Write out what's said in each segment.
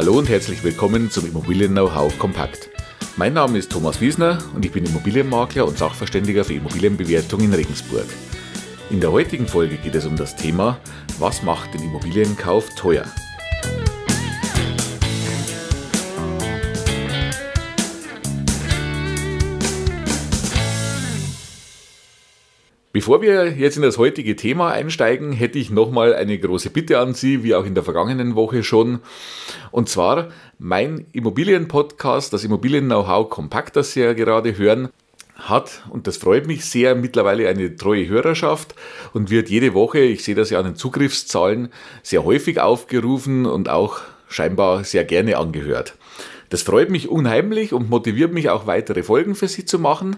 Hallo und herzlich willkommen zum Immobilien-Know-how Kompakt. Mein Name ist Thomas Wiesner und ich bin Immobilienmakler und Sachverständiger für Immobilienbewertung in Regensburg. In der heutigen Folge geht es um das Thema, was macht den Immobilienkauf teuer? Bevor wir jetzt in das heutige Thema einsteigen, hätte ich nochmal eine große Bitte an Sie, wie auch in der vergangenen Woche schon. Und zwar mein Immobilienpodcast, das Immobilien-Know-how Kompakt, das Sie ja gerade hören, hat, und das freut mich sehr, mittlerweile eine treue Hörerschaft und wird jede Woche, ich sehe das ja an den Zugriffszahlen, sehr häufig aufgerufen und auch scheinbar sehr gerne angehört. Das freut mich unheimlich und motiviert mich auch weitere Folgen für Sie zu machen.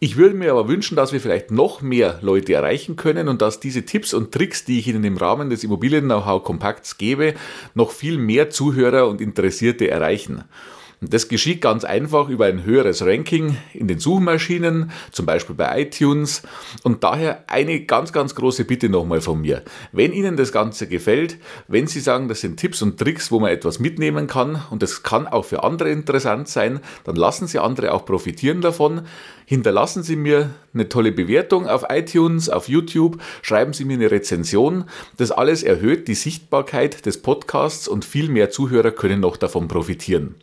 Ich würde mir aber wünschen, dass wir vielleicht noch mehr Leute erreichen können und dass diese Tipps und Tricks, die ich Ihnen im Rahmen des Immobilien-Know-how Kompakts gebe, noch viel mehr Zuhörer und Interessierte erreichen. Das geschieht ganz einfach über ein höheres Ranking in den Suchmaschinen, zum Beispiel bei iTunes. Und daher eine ganz, ganz große Bitte nochmal von mir. Wenn Ihnen das Ganze gefällt, wenn Sie sagen, das sind Tipps und Tricks, wo man etwas mitnehmen kann und das kann auch für andere interessant sein, dann lassen Sie andere auch profitieren davon. Hinterlassen Sie mir eine tolle Bewertung auf iTunes, auf YouTube, schreiben Sie mir eine Rezension. Das alles erhöht die Sichtbarkeit des Podcasts und viel mehr Zuhörer können noch davon profitieren.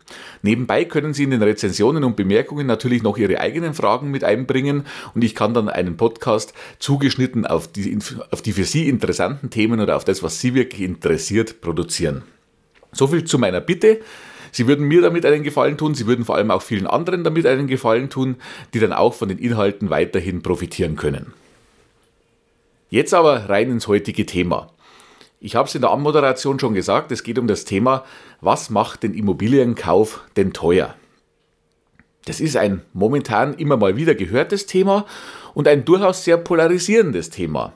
Nebenbei können Sie in den Rezensionen und Bemerkungen natürlich noch Ihre eigenen Fragen mit einbringen und ich kann dann einen Podcast zugeschnitten auf die, auf die für Sie interessanten Themen oder auf das, was Sie wirklich interessiert, produzieren. Soviel zu meiner Bitte. Sie würden mir damit einen Gefallen tun, sie würden vor allem auch vielen anderen damit einen Gefallen tun, die dann auch von den Inhalten weiterhin profitieren können. Jetzt aber rein ins heutige Thema. Ich habe es in der Anmoderation schon gesagt, es geht um das Thema, was macht den Immobilienkauf denn teuer? Das ist ein momentan immer mal wieder gehörtes Thema und ein durchaus sehr polarisierendes Thema.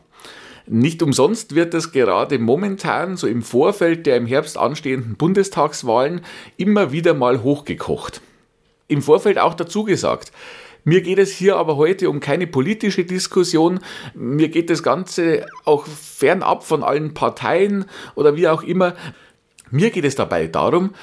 Nicht umsonst wird es gerade momentan, so im Vorfeld der im Herbst anstehenden Bundestagswahlen, immer wieder mal hochgekocht. Im Vorfeld auch dazu gesagt, mir geht es hier aber heute um keine politische Diskussion. Mir geht das Ganze auch fernab von allen Parteien oder wie auch immer. Mir geht es dabei darum,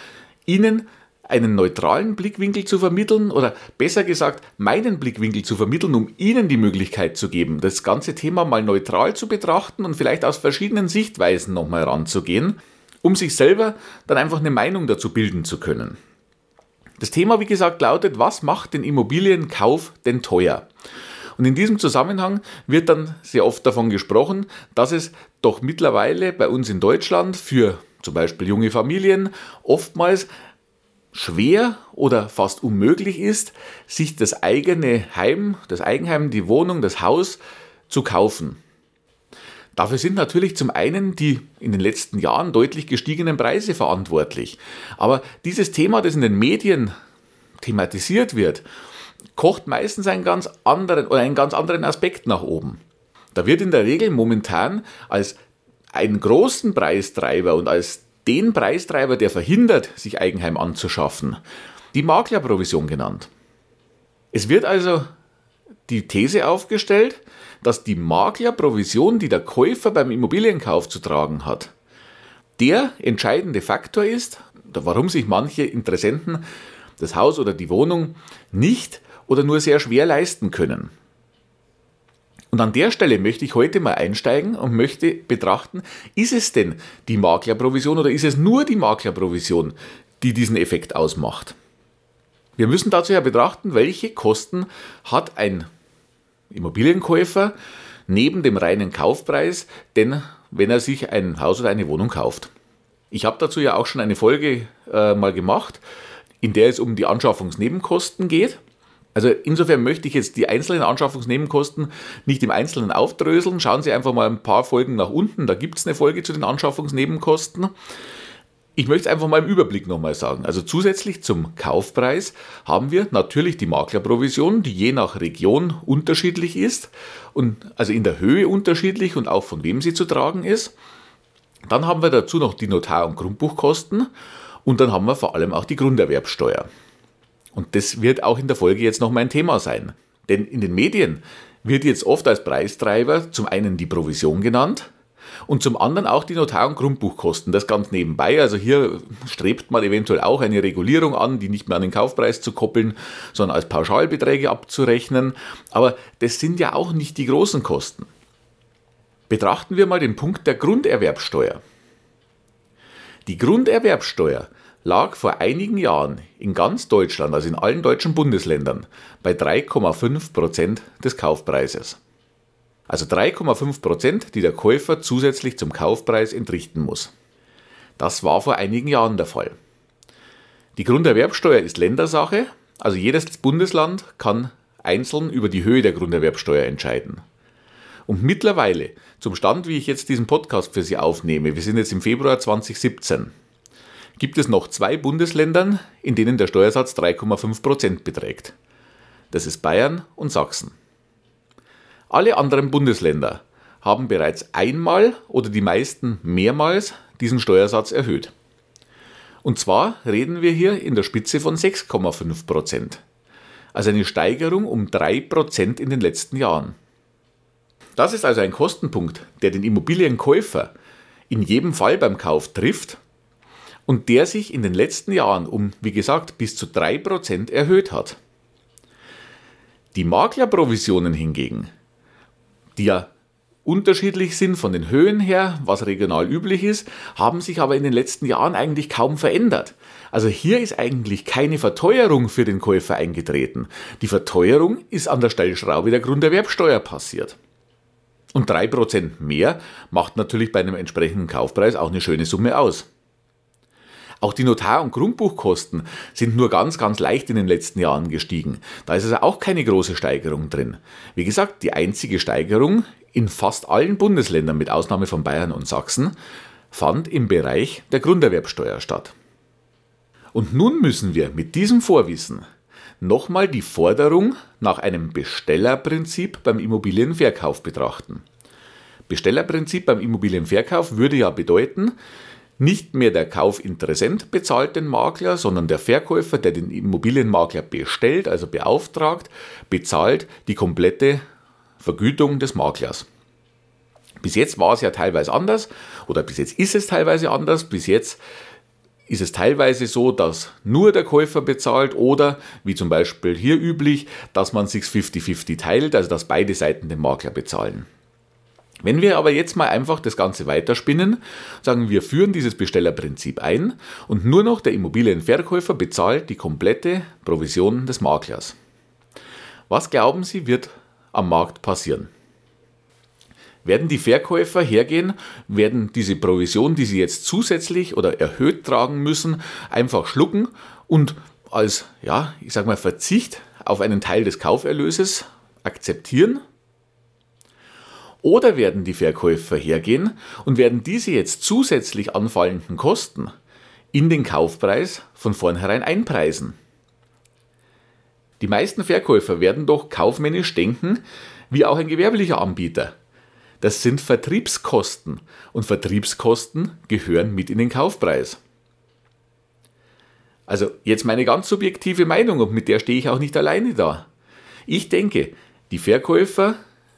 Ihnen einen neutralen Blickwinkel zu vermitteln oder besser gesagt meinen Blickwinkel zu vermitteln, um Ihnen die Möglichkeit zu geben, das ganze Thema mal neutral zu betrachten und vielleicht aus verschiedenen Sichtweisen nochmal ranzugehen, um sich selber dann einfach eine Meinung dazu bilden zu können. Das Thema, wie gesagt, lautet, was macht den Immobilienkauf denn teuer? Und in diesem Zusammenhang wird dann sehr oft davon gesprochen, dass es doch mittlerweile bei uns in Deutschland für zum Beispiel junge Familien oftmals schwer oder fast unmöglich ist, sich das eigene Heim, das Eigenheim, die Wohnung, das Haus zu kaufen. Dafür sind natürlich zum einen die in den letzten Jahren deutlich gestiegenen Preise verantwortlich. Aber dieses Thema, das in den Medien thematisiert wird, kocht meistens einen ganz anderen oder einen ganz anderen Aspekt nach oben. Da wird in der Regel momentan als einen großen Preistreiber und als den Preistreiber, der verhindert, sich Eigenheim anzuschaffen, die Maklerprovision genannt. Es wird also die These aufgestellt, dass die Maklerprovision, die der Käufer beim Immobilienkauf zu tragen hat, der entscheidende Faktor ist, warum sich manche Interessenten das Haus oder die Wohnung nicht oder nur sehr schwer leisten können. Und an der Stelle möchte ich heute mal einsteigen und möchte betrachten, ist es denn die Maklerprovision oder ist es nur die Maklerprovision, die diesen Effekt ausmacht? Wir müssen dazu ja betrachten, welche Kosten hat ein Immobilienkäufer neben dem reinen Kaufpreis, denn wenn er sich ein Haus oder eine Wohnung kauft. Ich habe dazu ja auch schon eine Folge äh, mal gemacht, in der es um die Anschaffungsnebenkosten geht. Also insofern möchte ich jetzt die einzelnen Anschaffungsnebenkosten nicht im Einzelnen aufdröseln. Schauen Sie einfach mal ein paar Folgen nach unten, da gibt es eine Folge zu den Anschaffungsnebenkosten. Ich möchte es einfach mal im Überblick nochmal sagen. Also zusätzlich zum Kaufpreis haben wir natürlich die Maklerprovision, die je nach Region unterschiedlich ist und also in der Höhe unterschiedlich und auch von wem sie zu tragen ist. Dann haben wir dazu noch die Notar- und Grundbuchkosten und dann haben wir vor allem auch die Grunderwerbsteuer. Und das wird auch in der Folge jetzt noch mein Thema sein. Denn in den Medien wird jetzt oft als Preistreiber zum einen die Provision genannt und zum anderen auch die Notar- und Grundbuchkosten. Das ganz nebenbei. Also hier strebt man eventuell auch eine Regulierung an, die nicht mehr an den Kaufpreis zu koppeln, sondern als Pauschalbeträge abzurechnen. Aber das sind ja auch nicht die großen Kosten. Betrachten wir mal den Punkt der Grunderwerbsteuer. Die Grunderwerbsteuer lag vor einigen Jahren in ganz Deutschland, also in allen deutschen Bundesländern, bei 3,5 Prozent des Kaufpreises. Also 3,5 Prozent, die der Käufer zusätzlich zum Kaufpreis entrichten muss. Das war vor einigen Jahren der Fall. Die Grunderwerbsteuer ist Ländersache, also jedes Bundesland kann einzeln über die Höhe der Grunderwerbsteuer entscheiden. Und mittlerweile, zum Stand, wie ich jetzt diesen Podcast für Sie aufnehme, wir sind jetzt im Februar 2017, gibt es noch zwei Bundesländer, in denen der Steuersatz 3,5 Prozent beträgt. Das ist Bayern und Sachsen. Alle anderen Bundesländer haben bereits einmal oder die meisten mehrmals diesen Steuersatz erhöht. Und zwar reden wir hier in der Spitze von 6,5 Prozent. Also eine Steigerung um 3 Prozent in den letzten Jahren. Das ist also ein Kostenpunkt, der den Immobilienkäufer in jedem Fall beim Kauf trifft und der sich in den letzten Jahren um, wie gesagt, bis zu 3% erhöht hat. Die Maklerprovisionen hingegen die ja unterschiedlich sind von den Höhen her, was regional üblich ist, haben sich aber in den letzten Jahren eigentlich kaum verändert. Also hier ist eigentlich keine Verteuerung für den Käufer eingetreten. Die Verteuerung ist an der Stellschraube der Grunderwerbsteuer passiert. Und 3% mehr macht natürlich bei einem entsprechenden Kaufpreis auch eine schöne Summe aus. Auch die Notar- und Grundbuchkosten sind nur ganz, ganz leicht in den letzten Jahren gestiegen. Da ist also auch keine große Steigerung drin. Wie gesagt, die einzige Steigerung in fast allen Bundesländern mit Ausnahme von Bayern und Sachsen fand im Bereich der Grunderwerbsteuer statt. Und nun müssen wir mit diesem Vorwissen nochmal die Forderung nach einem Bestellerprinzip beim Immobilienverkauf betrachten. Bestellerprinzip beim Immobilienverkauf würde ja bedeuten, nicht mehr der Kaufinteressent bezahlt den Makler, sondern der Verkäufer, der den Immobilienmakler bestellt, also beauftragt, bezahlt die komplette Vergütung des Maklers. Bis jetzt war es ja teilweise anders oder bis jetzt ist es teilweise anders. Bis jetzt ist es teilweise so, dass nur der Käufer bezahlt oder, wie zum Beispiel hier üblich, dass man sich 50-50 teilt, also dass beide Seiten den Makler bezahlen. Wenn wir aber jetzt mal einfach das Ganze weiterspinnen, sagen wir führen dieses Bestellerprinzip ein und nur noch der Immobilienverkäufer bezahlt die komplette Provision des Maklers. Was glauben Sie wird am Markt passieren? Werden die Verkäufer hergehen, werden diese Provision, die sie jetzt zusätzlich oder erhöht tragen müssen, einfach schlucken und als, ja, ich sag mal, Verzicht auf einen Teil des Kauferlöses akzeptieren oder werden die Verkäufer hergehen und werden diese jetzt zusätzlich anfallenden Kosten in den Kaufpreis von vornherein einpreisen? Die meisten Verkäufer werden doch kaufmännisch denken, wie auch ein gewerblicher Anbieter. Das sind Vertriebskosten und Vertriebskosten gehören mit in den Kaufpreis. Also jetzt meine ganz subjektive Meinung und mit der stehe ich auch nicht alleine da. Ich denke, die Verkäufer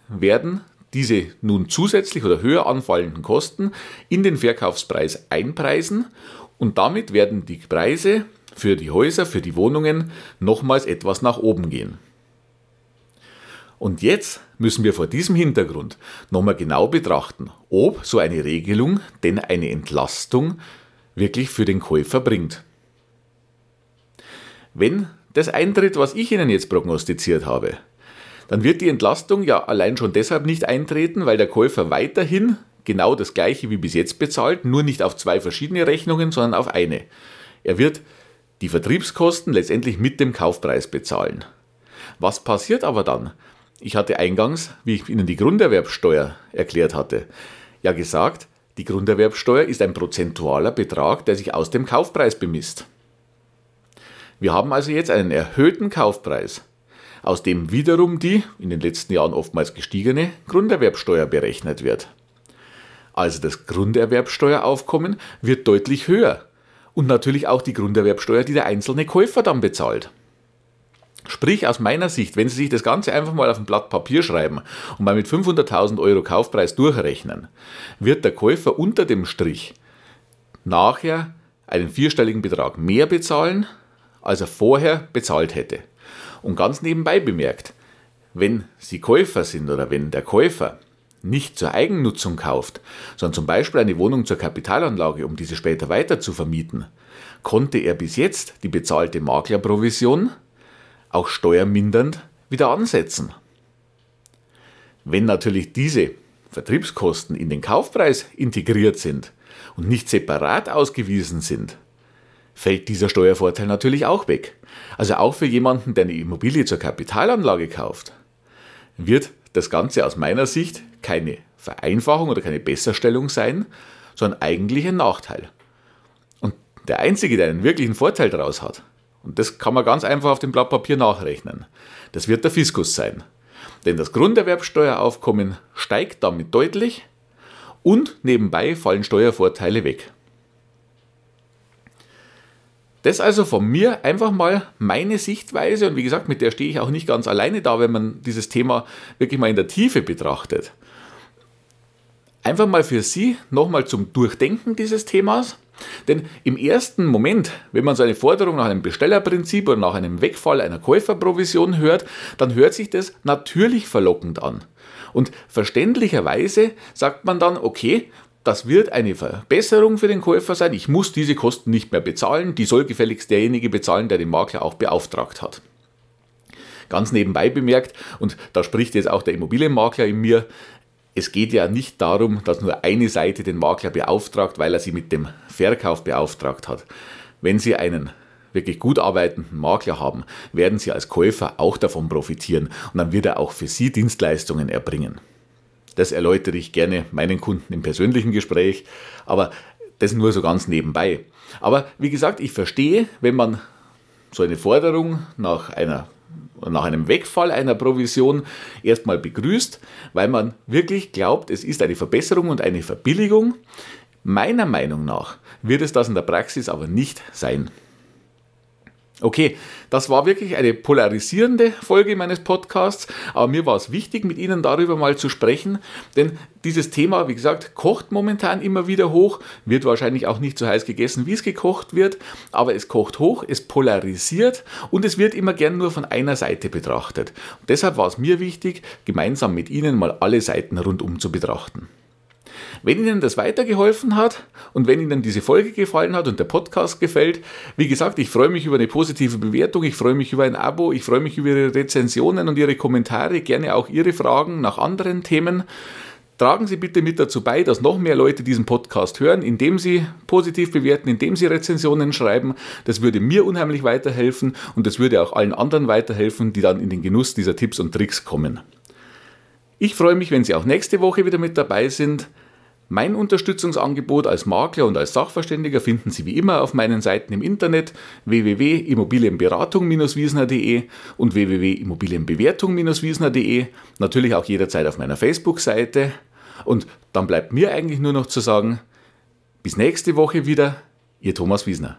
werden diese nun zusätzlich oder höher anfallenden Kosten in den Verkaufspreis einpreisen und damit werden die Preise für die Häuser, für die Wohnungen nochmals etwas nach oben gehen. Und jetzt müssen wir vor diesem Hintergrund nochmal genau betrachten, ob so eine Regelung denn eine Entlastung wirklich für den Käufer bringt. Wenn das eintritt, was ich Ihnen jetzt prognostiziert habe, dann wird die Entlastung ja allein schon deshalb nicht eintreten, weil der Käufer weiterhin genau das gleiche wie bis jetzt bezahlt, nur nicht auf zwei verschiedene Rechnungen, sondern auf eine. Er wird die Vertriebskosten letztendlich mit dem Kaufpreis bezahlen. Was passiert aber dann? Ich hatte eingangs, wie ich Ihnen die Grunderwerbsteuer erklärt hatte, ja gesagt, die Grunderwerbsteuer ist ein prozentualer Betrag, der sich aus dem Kaufpreis bemisst. Wir haben also jetzt einen erhöhten Kaufpreis aus dem wiederum die in den letzten Jahren oftmals gestiegene Grunderwerbsteuer berechnet wird. Also das Grunderwerbsteueraufkommen wird deutlich höher und natürlich auch die Grunderwerbsteuer, die der einzelne Käufer dann bezahlt. Sprich, aus meiner Sicht, wenn Sie sich das Ganze einfach mal auf ein Blatt Papier schreiben und mal mit 500.000 Euro Kaufpreis durchrechnen, wird der Käufer unter dem Strich nachher einen vierstelligen Betrag mehr bezahlen, als er vorher bezahlt hätte. Und ganz nebenbei bemerkt, wenn Sie Käufer sind oder wenn der Käufer nicht zur Eigennutzung kauft, sondern zum Beispiel eine Wohnung zur Kapitalanlage, um diese später weiter zu vermieten, konnte er bis jetzt die bezahlte Maklerprovision auch steuermindernd wieder ansetzen. Wenn natürlich diese Vertriebskosten in den Kaufpreis integriert sind und nicht separat ausgewiesen sind, fällt dieser Steuervorteil natürlich auch weg. Also auch für jemanden, der eine Immobilie zur Kapitalanlage kauft, wird das Ganze aus meiner Sicht keine Vereinfachung oder keine Besserstellung sein, sondern eigentlich ein Nachteil. Und der Einzige, der einen wirklichen Vorteil daraus hat, und das kann man ganz einfach auf dem Blatt Papier nachrechnen, das wird der Fiskus sein. Denn das Grunderwerbsteueraufkommen steigt damit deutlich und nebenbei fallen Steuervorteile weg. Das also von mir einfach mal meine Sichtweise und wie gesagt, mit der stehe ich auch nicht ganz alleine da, wenn man dieses Thema wirklich mal in der Tiefe betrachtet. Einfach mal für Sie nochmal zum Durchdenken dieses Themas. Denn im ersten Moment, wenn man so eine Forderung nach einem Bestellerprinzip oder nach einem Wegfall einer Käuferprovision hört, dann hört sich das natürlich verlockend an. Und verständlicherweise sagt man dann, okay, das wird eine Verbesserung für den Käufer sein. Ich muss diese Kosten nicht mehr bezahlen. Die soll gefälligst derjenige bezahlen, der den Makler auch beauftragt hat. Ganz nebenbei bemerkt, und da spricht jetzt auch der Immobilienmakler in mir, es geht ja nicht darum, dass nur eine Seite den Makler beauftragt, weil er sie mit dem Verkauf beauftragt hat. Wenn Sie einen wirklich gut arbeitenden Makler haben, werden Sie als Käufer auch davon profitieren und dann wird er auch für Sie Dienstleistungen erbringen. Das erläutere ich gerne meinen Kunden im persönlichen Gespräch, aber das nur so ganz nebenbei. Aber wie gesagt, ich verstehe, wenn man so eine Forderung nach einer nach einem Wegfall einer Provision erstmal begrüßt, weil man wirklich glaubt, es ist eine Verbesserung und eine Verbilligung. Meiner Meinung nach wird es das in der Praxis aber nicht sein. Okay, das war wirklich eine polarisierende Folge meines Podcasts, aber mir war es wichtig, mit Ihnen darüber mal zu sprechen, denn dieses Thema, wie gesagt, kocht momentan immer wieder hoch, wird wahrscheinlich auch nicht so heiß gegessen, wie es gekocht wird, aber es kocht hoch, es polarisiert und es wird immer gern nur von einer Seite betrachtet. Und deshalb war es mir wichtig, gemeinsam mit Ihnen mal alle Seiten rundum zu betrachten. Wenn Ihnen das weitergeholfen hat und wenn Ihnen diese Folge gefallen hat und der Podcast gefällt, wie gesagt, ich freue mich über eine positive Bewertung, ich freue mich über ein Abo, ich freue mich über Ihre Rezensionen und Ihre Kommentare, gerne auch Ihre Fragen nach anderen Themen. Tragen Sie bitte mit dazu bei, dass noch mehr Leute diesen Podcast hören, indem Sie positiv bewerten, indem Sie Rezensionen schreiben. Das würde mir unheimlich weiterhelfen und das würde auch allen anderen weiterhelfen, die dann in den Genuss dieser Tipps und Tricks kommen. Ich freue mich, wenn Sie auch nächste Woche wieder mit dabei sind. Mein Unterstützungsangebot als Makler und als Sachverständiger finden Sie wie immer auf meinen Seiten im Internet www.immobilienberatung-wiesner.de und www.immobilienbewertung-wiesner.de, natürlich auch jederzeit auf meiner Facebook-Seite. Und dann bleibt mir eigentlich nur noch zu sagen, bis nächste Woche wieder, Ihr Thomas Wiesner.